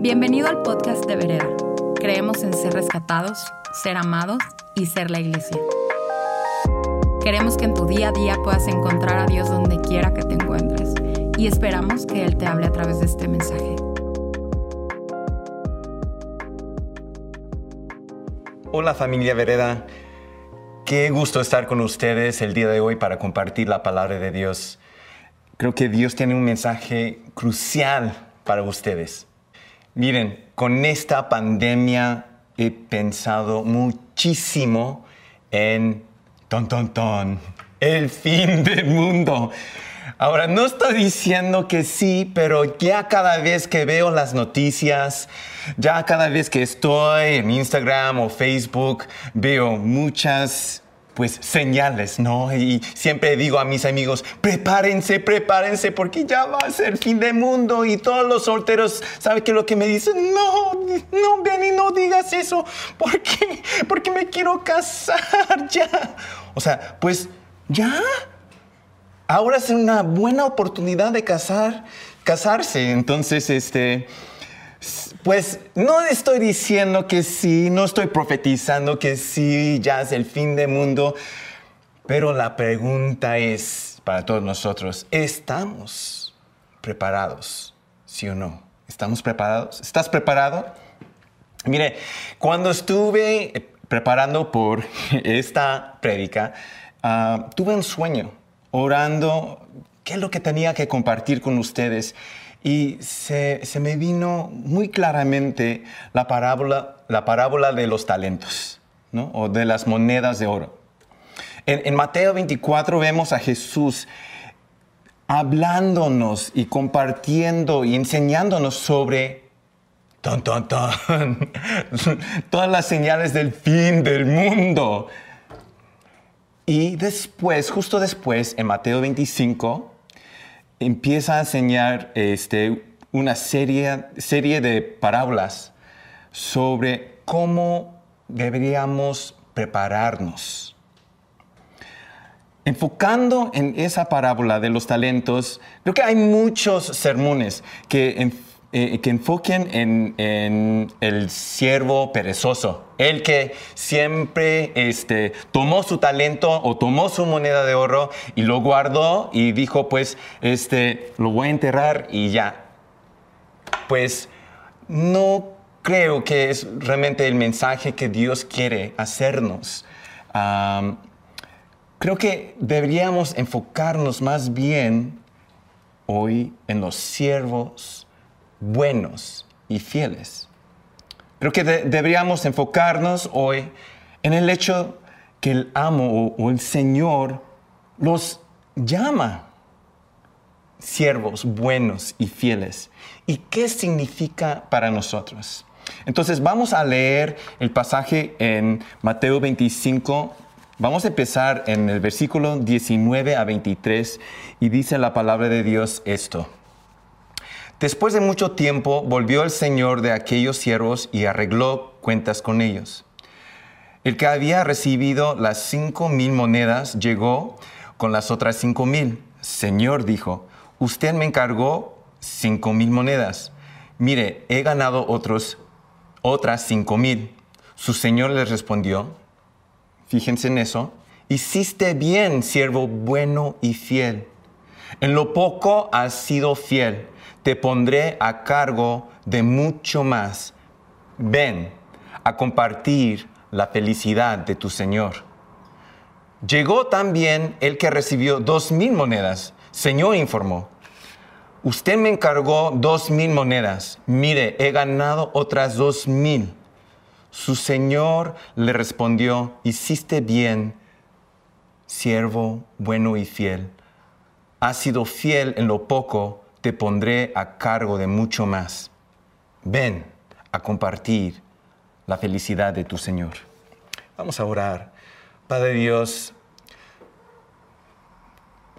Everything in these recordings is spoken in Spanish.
Bienvenido al podcast de Vereda. Creemos en ser rescatados, ser amados y ser la iglesia. Queremos que en tu día a día puedas encontrar a Dios donde quiera que te encuentres y esperamos que Él te hable a través de este mensaje. Hola familia Vereda, qué gusto estar con ustedes el día de hoy para compartir la palabra de Dios. Creo que Dios tiene un mensaje crucial para ustedes. Miren, con esta pandemia he pensado muchísimo en ton, ton, ton, el fin del mundo. Ahora, no estoy diciendo que sí, pero ya cada vez que veo las noticias, ya cada vez que estoy en Instagram o Facebook, veo muchas pues señales, ¿no? Y siempre digo a mis amigos, prepárense, prepárense, porque ya va a ser fin de mundo y todos los solteros, ¿saben qué lo que me dicen? No, no, ven y no digas eso, ¿por qué? Porque me quiero casar ya. O sea, pues ya. Ahora es una buena oportunidad de casar, casarse. Entonces, este, pues no estoy diciendo que sí, no estoy profetizando que sí, ya es el fin del mundo, pero la pregunta es para todos nosotros, ¿estamos preparados? ¿Sí o no? ¿Estamos preparados? ¿Estás preparado? Mire, cuando estuve preparando por esta prédica, uh, tuve un sueño, orando, qué es lo que tenía que compartir con ustedes y se, me vino muy claramente la parábola, la parábola de los talentos, ¿no? o de las monedas de oro. En, en Mateo 24 vemos a Jesús hablándonos y compartiendo y enseñándonos sobre ton, ton, ton, todas las señales del fin del mundo. Y después, justo después, en Mateo 25, empieza a enseñar este, una serie, serie de parábolas sobre cómo deberíamos prepararnos. Enfocando en esa parábola de los talentos, creo que hay muchos sermones que, eh, que enfoquen en, el siervo perezoso, el que siempre este, tomó su talento o tomó su moneda de oro y lo guardó y dijo, pues, este, lo voy a enterrar y ya. Pues no creo que es realmente el mensaje que Dios quiere hacernos. creo que deberíamos enfocarnos más bien hoy en los siervos buenos y fieles. Creo que deberíamos enfocarnos hoy en el hecho que el amo o, el Señor los llama siervos buenos y fieles. ¿Y qué significa para nosotros? Entonces vamos a leer el pasaje en Mateo 25. Vamos a empezar en el versículo 19 a 23 y dice la palabra de Dios esto. Después de mucho tiempo volvió el señor de aquellos siervos y arregló cuentas con ellos. El que había recibido las cinco mil monedas llegó con las otras cinco mil. Señor dijo, usted me encargó cinco mil monedas. Mire, he ganado otros, otras cinco mil. Su señor le respondió, fíjense en eso, hiciste bien, siervo bueno y fiel. En lo poco has sido fiel te pondré a cargo de mucho más. Ven a compartir la felicidad de tu Señor. Llegó también el que recibió dos mil monedas. Señor informó, usted me encargó dos mil monedas. Mire, he ganado otras dos mil. Su Señor le respondió, hiciste bien, siervo bueno y fiel. Has sido fiel en lo poco, te pondré a cargo de mucho más. Ven a compartir la felicidad de tu Señor. Vamos a orar. Padre Dios,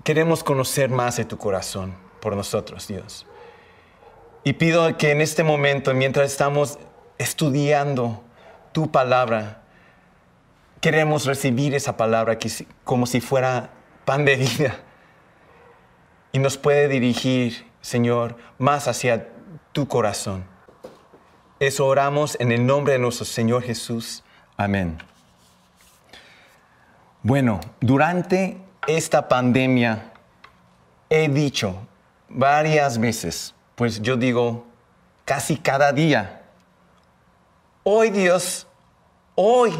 queremos conocer más de tu corazón por nosotros, Dios. Y pido que en este momento, mientras estamos estudiando tu palabra, queremos recibir esa palabra como si fuera pan de vida y nos puede dirigir Señor, más hacia tu corazón. Eso oramos en el nombre de nuestro Señor Jesús. Amén. Bueno, durante esta pandemia he dicho varias veces, pues yo digo casi cada día, hoy Dios, hoy,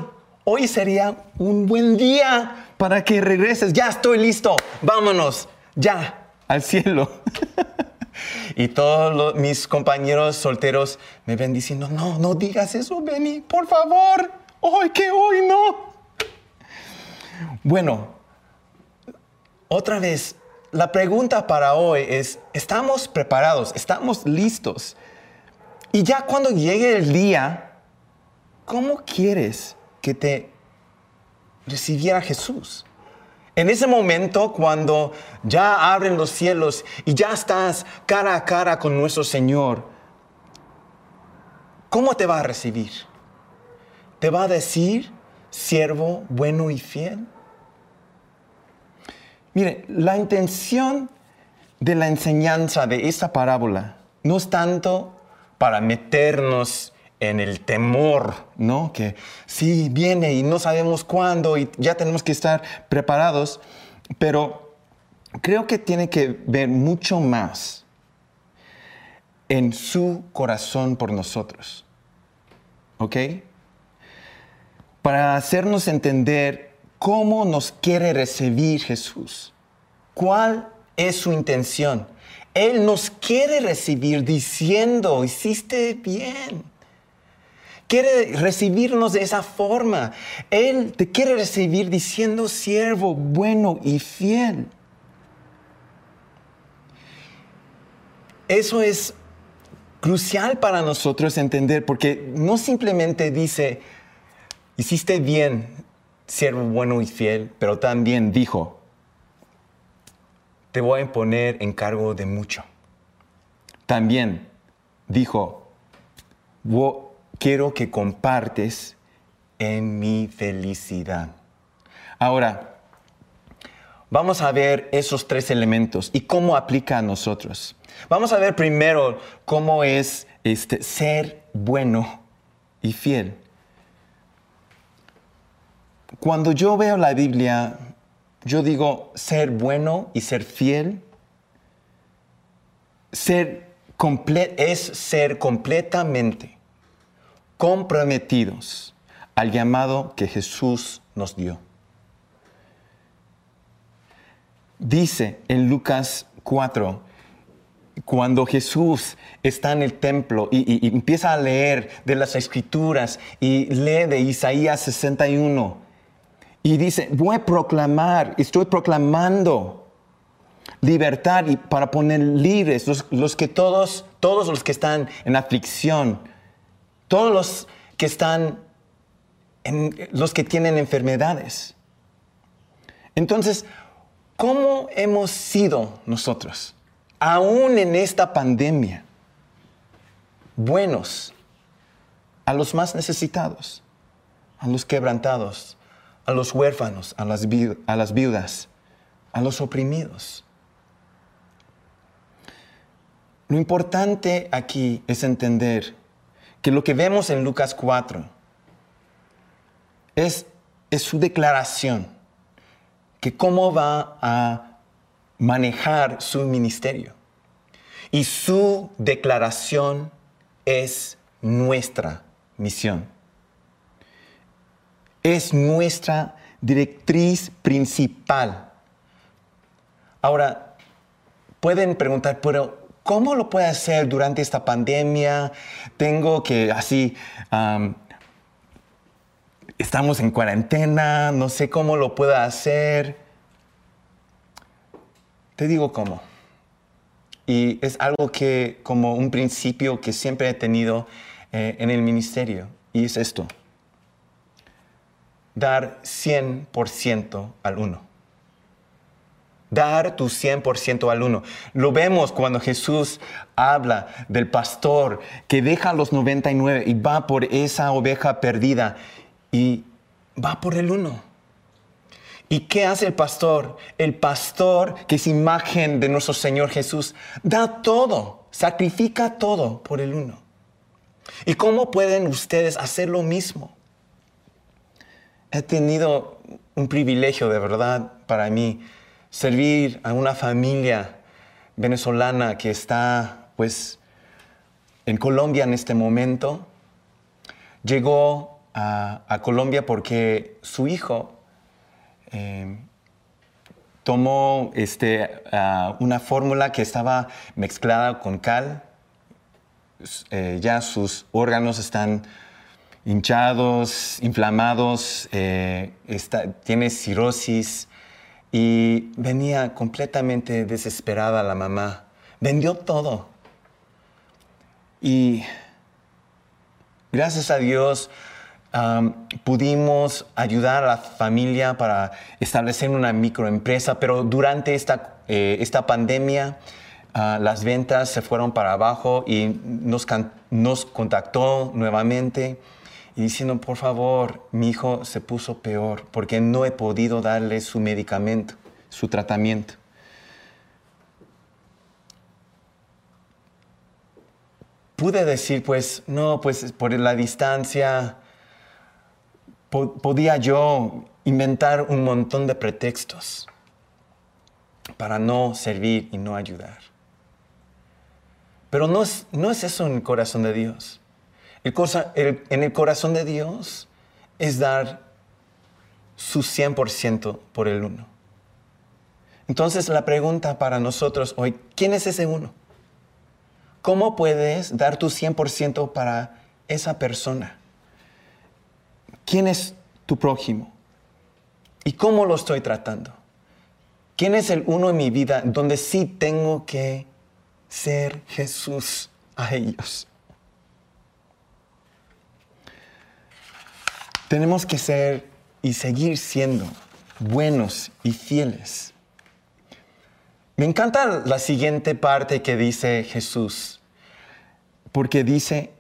hoy sería un buen día para que regreses, ya estoy listo, vámonos, ya, al cielo. y todos mis compañeros solteros me ven diciendo, no, no digas eso, Benny, por favor, hoy que hoy no. Bueno, otra vez, la pregunta para hoy es, ¿estamos preparados? ¿Estamos listos? Y ya cuando llegue el día, ¿cómo quieres que te recibiera Jesús? En ese momento, cuando ya abren los cielos y ya estás cara a cara con nuestro Señor, ¿cómo te va a recibir? ¿Te va a decir, siervo bueno y fiel? Mire, la intención de la enseñanza de esta parábola no es tanto para meternos en el temor, ¿no? Que sí, viene y no sabemos cuándo y ya tenemos que estar preparados, pero creo que tiene que ver mucho más en su corazón por nosotros, ¿ok? Para hacernos entender cómo nos quiere recibir Jesús. ¿Cuál es su intención? Él nos quiere recibir diciendo, hiciste bien. Quiere recibirnos de esa forma. Él te quiere recibir diciendo, siervo bueno y fiel. Eso es crucial para nosotros entender, porque no simplemente dice, hiciste bien, siervo bueno y fiel, pero también dijo, te voy a imponer en cargo de mucho. También dijo, quiero que compartes en mi felicidad. Ahora, vamos a ver esos tres elementos y cómo aplica a nosotros. Vamos a ver primero cómo es este, ser bueno y fiel. Cuando yo veo la Biblia, yo digo ser bueno y ser fiel. Ser es ser completamente comprometidos al llamado que Jesús nos dio. Dice en Lucas 4, cuando Jesús está en el templo y, empieza a leer de las escrituras y lee de Isaías 61, y dice, voy a proclamar, estoy proclamando libertad y para poner libres los, que todos, todos los que están en aflicción, todos los que están en, los que tienen enfermedades. Entonces, ¿cómo hemos sido nosotros, aún en esta pandemia, buenos a los más necesitados, a los quebrantados, a los huérfanos, a las, a las viudas, a los oprimidos. Lo importante aquí es entender que lo que vemos en Lucas 4 es, es su declaración, que cómo va a manejar su ministerio. Y su declaración es nuestra misión es nuestra directriz principal. Ahora, pueden preguntar, pero ¿cómo lo puede hacer durante esta pandemia? Tengo que así, estamos en cuarentena, no sé cómo lo pueda hacer. Te digo cómo. Y es algo que, como un principio que siempre he tenido eh, en el ministerio, y es esto dar 100% al uno. Dar tu 100% al uno. Lo vemos cuando Jesús habla del pastor que deja los 99 y va por esa oveja perdida y va por el uno. ¿Y qué hace el pastor? El pastor, que es imagen de nuestro Señor Jesús, da todo, sacrifica todo por el uno. ¿Y cómo pueden ustedes hacer lo mismo? He tenido un privilegio de verdad para mí servir a una familia venezolana que está pues en Colombia en este momento. Llegó a, Colombia porque su hijo eh, tomó este, una fórmula que estaba mezclada con cal. Eh, ya sus órganos están hinchados, inflamados, eh, tiene cirrosis y venía completamente desesperada la mamá. Vendió todo. Y gracias a Dios pudimos ayudar a la familia para establecer una microempresa, pero durante esta, eh, esta pandemia ah, las ventas se fueron para abajo y nos, nos contactó nuevamente y diciendo, por favor, mi hijo se puso peor porque no he podido darle su medicamento, su tratamiento. Pude decir, pues, no, pues por la distancia, podía yo inventar un montón de pretextos para no servir y no ayudar. Pero no es, no es eso en el corazón de Dios. El en el corazón de Dios es dar su 100% por el uno. Entonces la pregunta para nosotros hoy, ¿quién es ese uno? ¿Cómo puedes dar tu 100% para esa persona? ¿Quién es tu prójimo? ¿Y cómo lo estoy tratando? ¿Quién es el uno en mi vida donde sí tengo que ser Jesús a ellos? Tenemos que ser y seguir siendo buenos y fieles. Me encanta la siguiente parte que dice Jesús, porque dice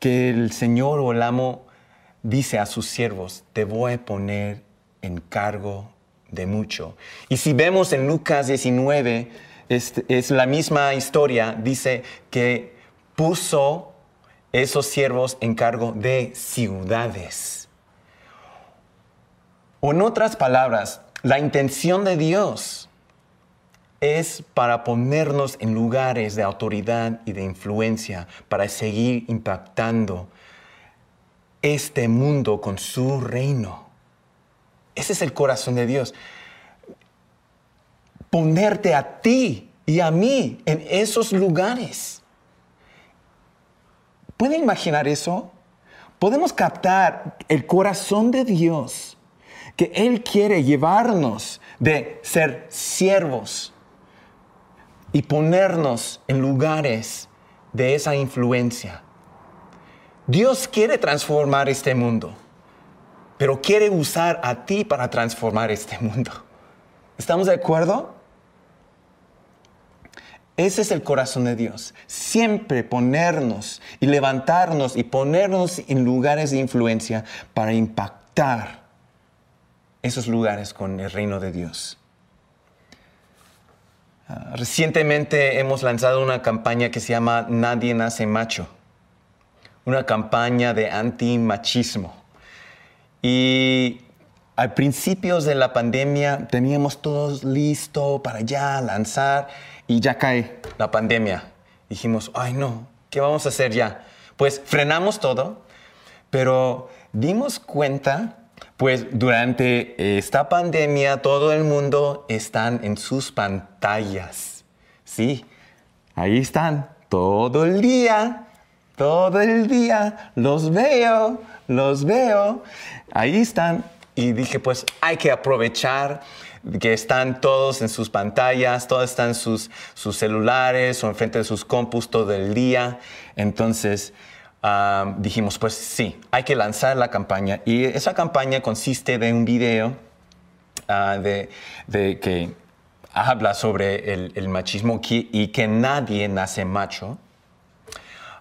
que el Señor o el amo dice a sus siervos, te voy a poner en cargo de mucho. Y si vemos en Lucas 19, es, es la misma historia, dice que puso esos siervos en cargo de ciudades. O en otras palabras, la intención de Dios es para ponernos en lugares de autoridad y de influencia, para seguir impactando este mundo con su reino. Ese es el corazón de Dios. Ponerte a ti y a mí en esos lugares. ¿Pueden imaginar eso? Podemos captar el corazón de Dios que Él quiere llevarnos de ser siervos y ponernos en lugares de esa influencia. Dios quiere transformar este mundo, pero quiere usar a ti para transformar este mundo. ¿Estamos de acuerdo? Ese es el corazón de Dios. Siempre ponernos y levantarnos y ponernos en lugares de influencia para impactar esos lugares con el reino de Dios. Ah, recientemente hemos lanzado una campaña que se llama Nadie nace macho, una campaña de antimachismo. Y al principios de la pandemia teníamos todos listo para ya lanzar y ya cae la pandemia. Dijimos, ay no, ¿qué vamos a hacer ya? Pues frenamos todo, pero dimos cuenta pues durante esta pandemia todo el mundo está en sus pantallas. Sí, ahí están todo el día, todo el día. Los veo, los veo. Ahí están. Y dije, pues hay que aprovechar que están todos en sus pantallas, todos están en sus, sus celulares o enfrente de sus compus todo el día. Entonces, dijimos, pues sí, hay que lanzar la campaña. Y esa campaña consiste de un video ah, de, que habla sobre el, machismo y que nadie nace macho.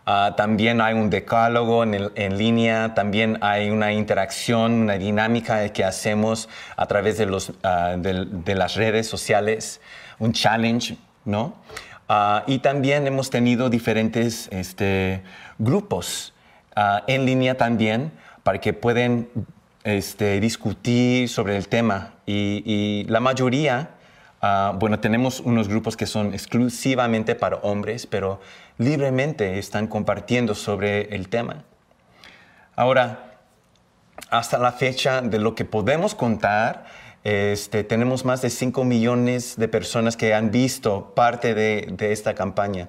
Ah, también hay un decálogo en, línea, también hay una interacción, una dinámica que hacemos a través de, los, ah, de, las redes sociales, un challenge, ¿no? Y también hemos tenido diferentes este, grupos ah, en línea también para que puedan este, discutir sobre el tema. Y, la mayoría, ah, bueno, tenemos unos grupos que son exclusivamente para hombres, pero libremente están compartiendo sobre el tema. Ahora, hasta la fecha de lo que podemos contar, este, tenemos más de 5 millones de personas que han visto parte de, esta campaña.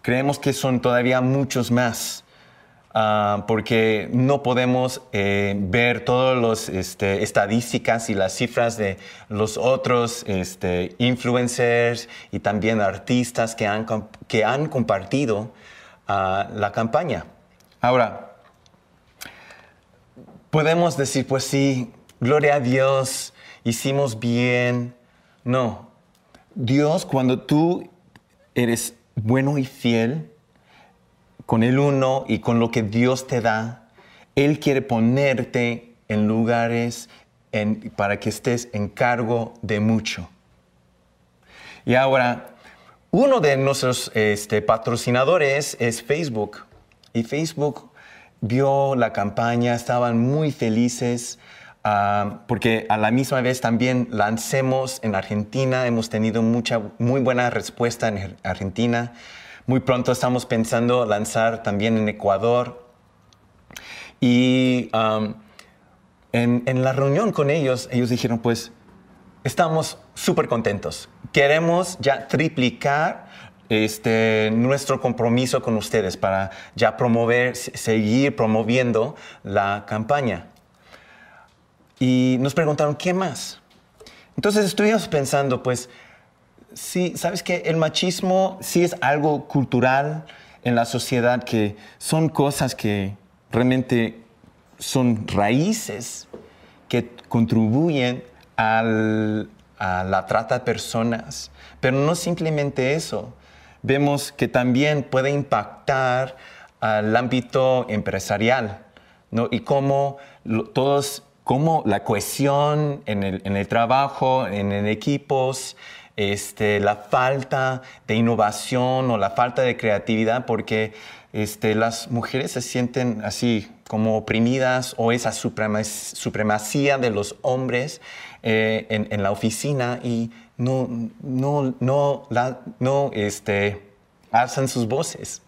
Creemos que son todavía muchos más. Ah, porque no podemos eh, ver todas las este, estadísticas y las cifras de los otros este, influencers y también artistas que han, que han compartido ah, la campaña. Ahora, podemos decir, pues sí, gloria a Dios, hicimos bien. No, Dios cuando tú eres bueno y fiel con el uno y con lo que Dios te da, Él quiere ponerte en lugares para que estés en cargo de mucho. Y ahora, uno de nuestros este, patrocinadores es Facebook. Y Facebook vio la campaña, estaban muy felices. Ah, porque a la misma vez también lancemos en Argentina, hemos tenido mucha, muy buena respuesta en Argentina. Muy pronto estamos pensando lanzar también en Ecuador. Y en, en, la reunión con ellos, ellos dijeron, pues, estamos súper contentos. Queremos ya triplicar este, nuestro compromiso con ustedes para ya promover, seguir promoviendo la campaña. Y nos preguntaron, ¿qué más? Entonces estuvimos pensando, pues, sí, ¿sabes qué? El machismo sí es algo cultural en la sociedad, que son cosas que realmente son raíces que contribuyen a la trata de personas. Pero no simplemente eso. Vemos que también puede impactar al ámbito empresarial, ¿no? Y cómo todos cómo la cohesión en el, trabajo, en, equipos, este, la falta de innovación o la falta de creatividad, porque este, las mujeres se sienten así como oprimidas o esa supremacía de los hombres eh, en, la oficina y no, no, no, no este, alzan sus voces.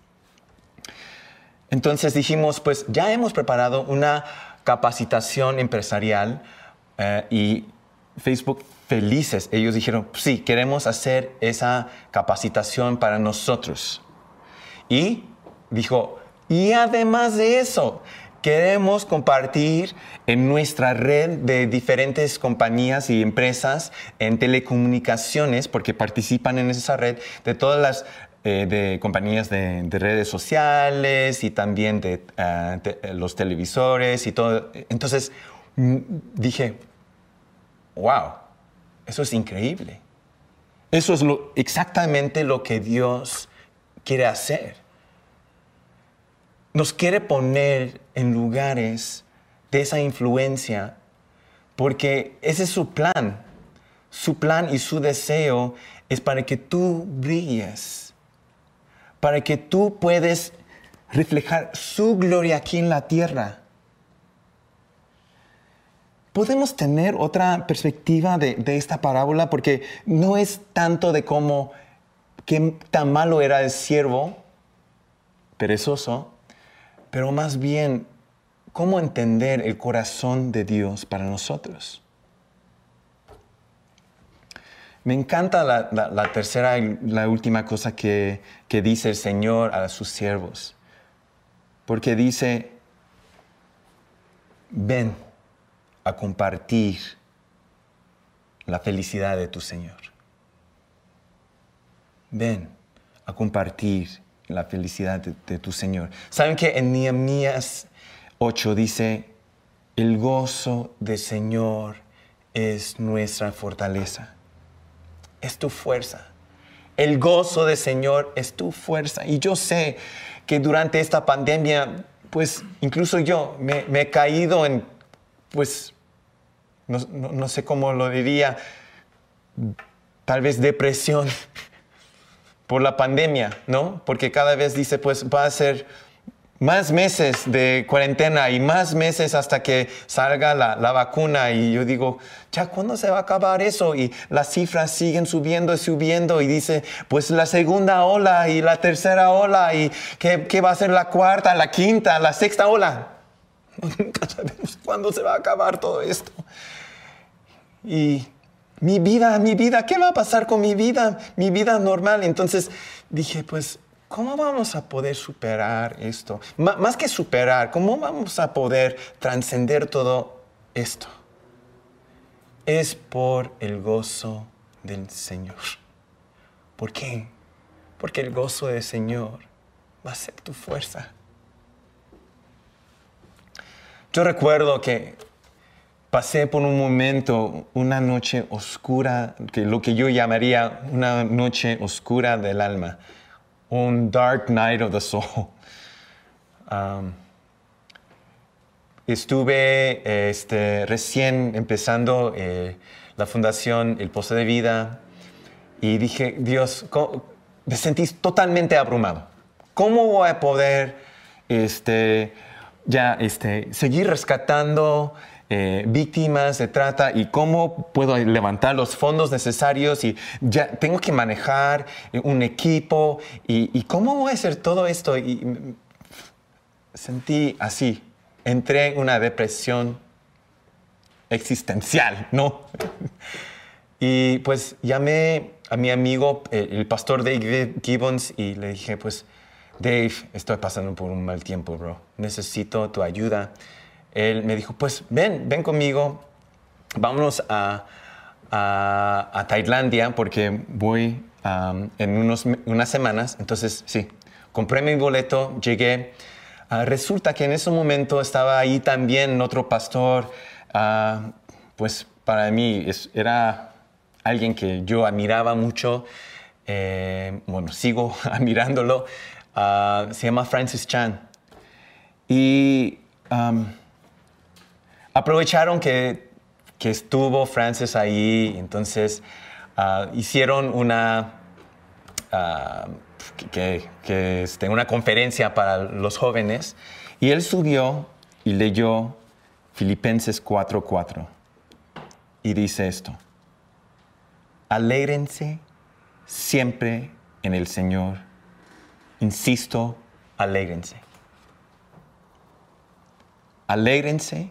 Entonces dijimos, pues ya hemos preparado una capacitación empresarial eh, y Facebook felices. Ellos dijeron, sí, queremos hacer esa capacitación para nosotros. Y dijo, y además de eso, queremos compartir en nuestra red de diferentes compañías y empresas en telecomunicaciones, porque participan en esa red, de todas las eh, de compañías de, redes sociales y también de, ah, eh, los televisores y todo. Entonces mm, dije, wow, eso es increíble. Eso es lo, exactamente lo que Dios quiere hacer. Nos quiere poner en lugares de esa influencia porque ese es su plan. Su plan y su deseo es para que tú brilles para que tú puedes reflejar su gloria aquí en la tierra. Podemos tener otra perspectiva de, esta parábola porque no es tanto de cómo qué tan malo era el siervo perezoso, pero más bien cómo entender el corazón de Dios para nosotros. Me encanta la, tercera y la última cosa que, dice el Señor a sus siervos. Porque dice, ven a compartir la felicidad de tu Señor. Ven a compartir la felicidad de, de tu Señor. ¿Saben que en Nehemías 8 dice, el gozo del Señor es nuestra fortaleza? Es tu fuerza. El gozo del Señor es tu fuerza. Y yo sé que durante esta pandemia, pues incluso yo me, he caído en, pues, no, sé cómo lo diría, tal vez depresión por la pandemia, ¿no? Porque cada vez dice, pues va a ser más meses de cuarentena y más meses hasta que salga la, la, vacuna. Y yo digo, ya, ¿cuándo se va a acabar eso? Y las cifras siguen subiendo y subiendo. Y dice, pues la segunda ola y la tercera ola. ¿Y qué, qué va a ser la cuarta, la quinta, la sexta ola? Nunca sabemos cuándo se va a acabar todo esto. Y mi vida, mi vida, ¿qué va a pasar con mi vida? Mi vida normal. Entonces dije, pues ¿cómo vamos a poder superar esto? más que superar, ¿cómo vamos a poder trascender todo esto? Es por el gozo del Señor. ¿Por qué? Porque el gozo del Señor va a ser tu fuerza. Yo recuerdo que pasé por un momento, una noche oscura, que lo que yo llamaría una noche oscura del alma un dark night of the soul. Um, estuve este, recién empezando eh, la fundación El Pozo de Vida y dije, Dios, me sentí totalmente abrumado. ¿Cómo voy a poder este, ya este, seguir rescatando eh, víctimas de trata y cómo puedo levantar los fondos necesarios y ya tengo que manejar un equipo y, cómo voy a hacer todo esto. Y sentí así, entré en una depresión existencial, ¿no? y pues llamé a mi amigo, el pastor Dave Gibbons, y le dije, pues, Dave, estoy pasando por un mal tiempo, bro. Necesito tu ayuda él me dijo, pues ven, ven conmigo, vámonos a, a, Tailandia porque voy en unos, unas semanas. Entonces, sí, compré mi boleto, llegué. Ah, resulta que en ese momento estaba ahí también otro pastor, ah, pues para mí era alguien que yo admiraba mucho, eh, bueno, sigo admirándolo, ah, se llama Francis Chan. Y aprovecharon que, que estuvo Francis ahí, entonces uh, hicieron una, que, que este, una conferencia para los jóvenes y él subió y leyó Filipenses 4:4 y dice esto, alégrense siempre en el Señor, insisto, alégrense. Alégrense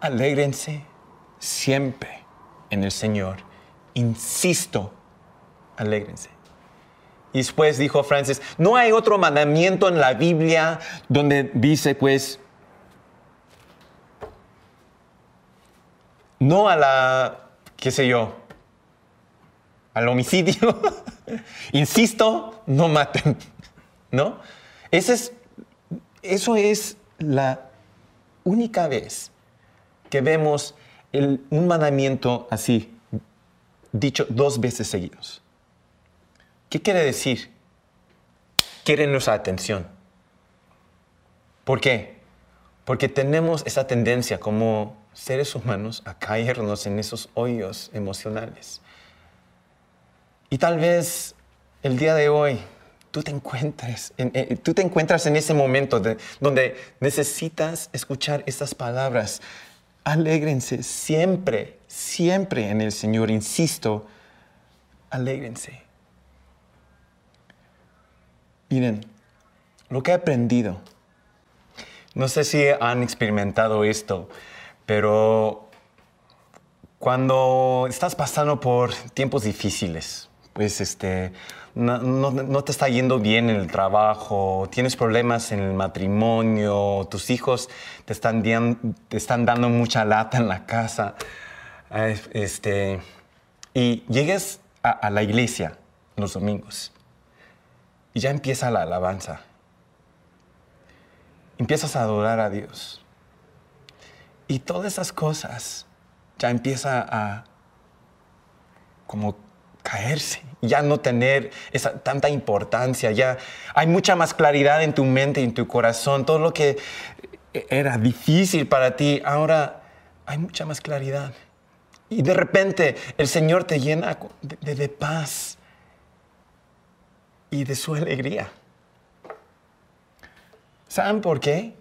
Alégrense siempre en el Señor. Insisto, alégrense. Y después dijo Francis, no hay otro mandamiento en la Biblia donde dice, pues, no a la, qué sé yo, al homicidio. Insisto, no maten. ¿No? es, eso es la única vez que vemos un mandamiento así, dicho dos veces seguidos. ¿Qué quiere decir? Quiere nuestra atención. ¿Por qué? Porque tenemos esa tendencia como seres humanos a caernos en esos hoyos emocionales. Y tal vez el día de hoy tú te encuentres en, eh, tú te encuentras en ese momento donde necesitas escuchar estas palabras Alégrense siempre, siempre en el Señor, insisto, alégrense. Miren, lo que he aprendido, no sé si han experimentado esto, pero cuando estás pasando por tiempos difíciles, pues este, no, te está yendo bien en el trabajo, tienes problemas en el matrimonio, tus hijos te están, te están dando mucha lata en la casa, este, y llegues a, la iglesia los domingos y ya empieza la alabanza. Empiezas a adorar a Dios. Y todas esas cosas ya empieza a como caerse, ya no tener esa tanta importancia, ya hay mucha más claridad en tu mente y en tu corazón, todo lo que era difícil para ti, ahora hay mucha más claridad. Y de repente el Señor te llena de, de paz y de su alegría. ¿Saben por qué?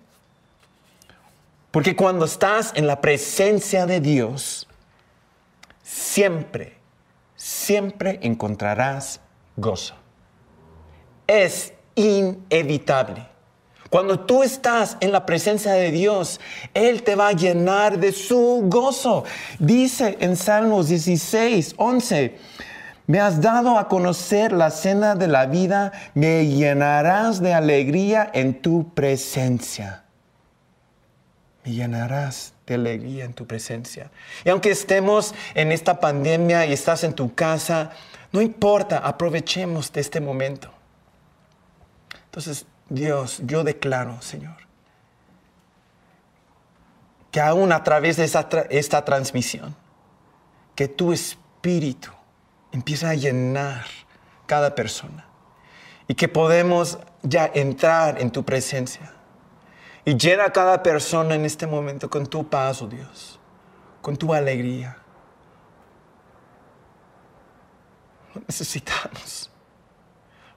Porque cuando estás en la presencia de Dios, siempre, siempre encontrarás gozo. Es inevitable. Cuando tú estás en la presencia de Dios, Él te va a llenar de su gozo. Dice en Salmos 16, 11, me has dado a conocer la cena de la vida, me llenarás de alegría en tu presencia. Me llenarás de alegría en tu presencia. Y aunque estemos en esta pandemia y estás en tu casa, no importa, aprovechemos de este momento. Entonces, Dios, yo declaro, Señor, que aún a través de esta, transmisión, que tu espíritu empieza a llenar cada persona y que podemos ya entrar en tu presencia. Y llena a cada persona en este momento con tu paz, oh Dios, con tu alegría. necesitamos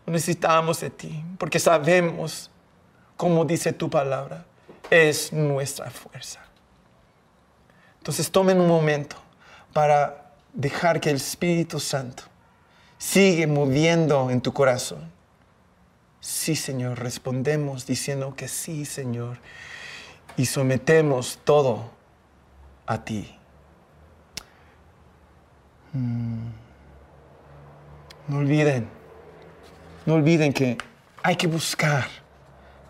necesitamos de ti, porque sabemos, como dice tu palabra, es nuestra fuerza. Entonces tomen un momento para dejar que el Espíritu Santo sigue moviendo en tu corazón. Sí, Señor, respondemos diciendo que sí, Señor, y sometemos todo a ti. Mm. No olviden no olviden que hay que buscar,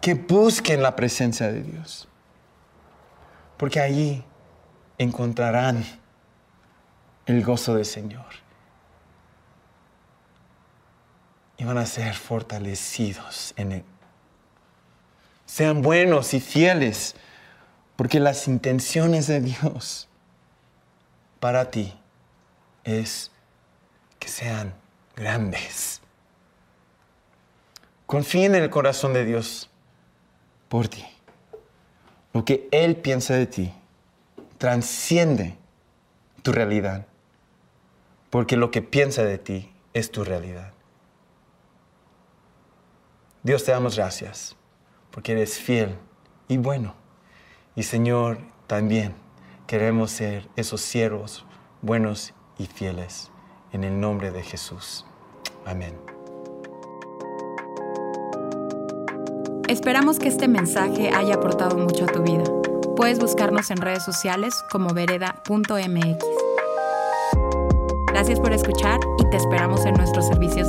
que busquen la presencia de Dios. Porque allí encontrarán el gozo del Señor. Y van a ser fortalecidos en Él. Sean buenos y fieles, porque las intenciones de Dios para ti es que sean grandes Confíen en el corazón de Dios por ti. Lo que Él piensa de ti transciende tu realidad, porque lo que piensa de ti es tu realidad. Dios te damos gracias, porque eres fiel y bueno. Y Señor, también queremos ser esos siervos buenos y fieles. En el nombre de Jesús. Amén. Esperamos que este mensaje haya aportado mucho a tu vida. Puedes buscarnos en redes sociales como vereda.mx. Gracias por escuchar y te esperamos en nuestro servicio